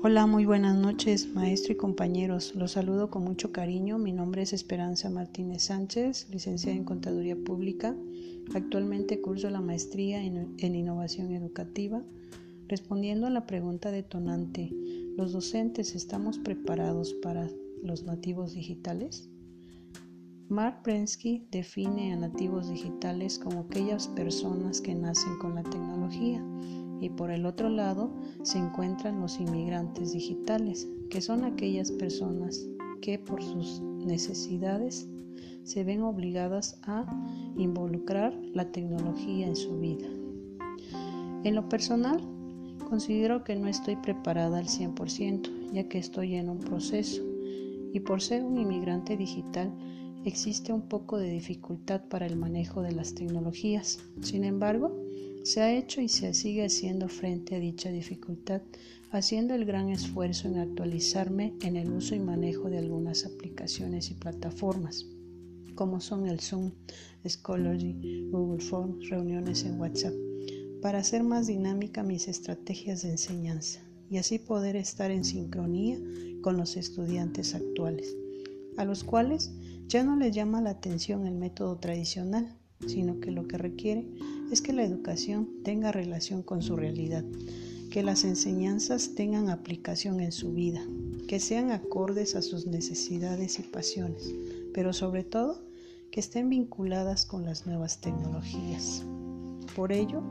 Hola, muy buenas noches, maestro y compañeros. Los saludo con mucho cariño. Mi nombre es Esperanza Martínez Sánchez, licenciada en Contaduría Pública. Actualmente curso la maestría en, Innovación Educativa. Respondiendo a la pregunta detonante, ¿los docentes estamos preparados para los nativos digitales? Mark Prensky define a nativos digitales como aquellas personas que nacen con la tecnología y por el otro lado se encuentran los inmigrantes digitales, que son aquellas personas que por sus necesidades se ven obligadas a involucrar la tecnología en su vida. En lo personal, considero que no estoy preparada al 100%, ya que estoy en un proceso, y por ser un inmigrante digital, existe un poco de dificultad para el manejo de las tecnologías. Sin embargo, se ha hecho y se sigue haciendo frente a dicha dificultad, haciendo el gran esfuerzo en actualizarme en el uso y manejo de algunas aplicaciones y plataformas, como son el Zoom, Scholarly, Google Forms, reuniones en WhatsApp, para hacer más dinámica mis estrategias de enseñanza y así poder estar en sincronía con los estudiantes actuales, a los cuales ya no les llama la atención el método tradicional, sino que lo que requiere es que la educación tenga relación con su realidad, que las enseñanzas tengan aplicación en su vida, que sean acordes a sus necesidades y pasiones, pero sobre todo que estén vinculadas con las nuevas tecnologías. Por ello,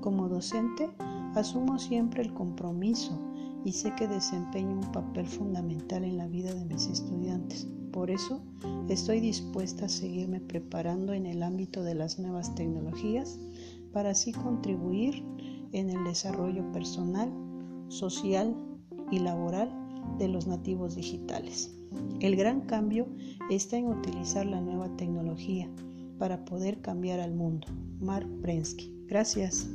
como docente, asumo siempre el compromiso y sé que desempeño un papel fundamental en la vida de mis estudiantes. Por eso, estoy dispuesta a seguirme preparando en el ámbito de las nuevas tecnologías para así contribuir en el desarrollo personal, social y laboral de los nativos digitales. El gran cambio está en utilizar la nueva tecnología para poder cambiar al mundo. Mark Prensky. Gracias.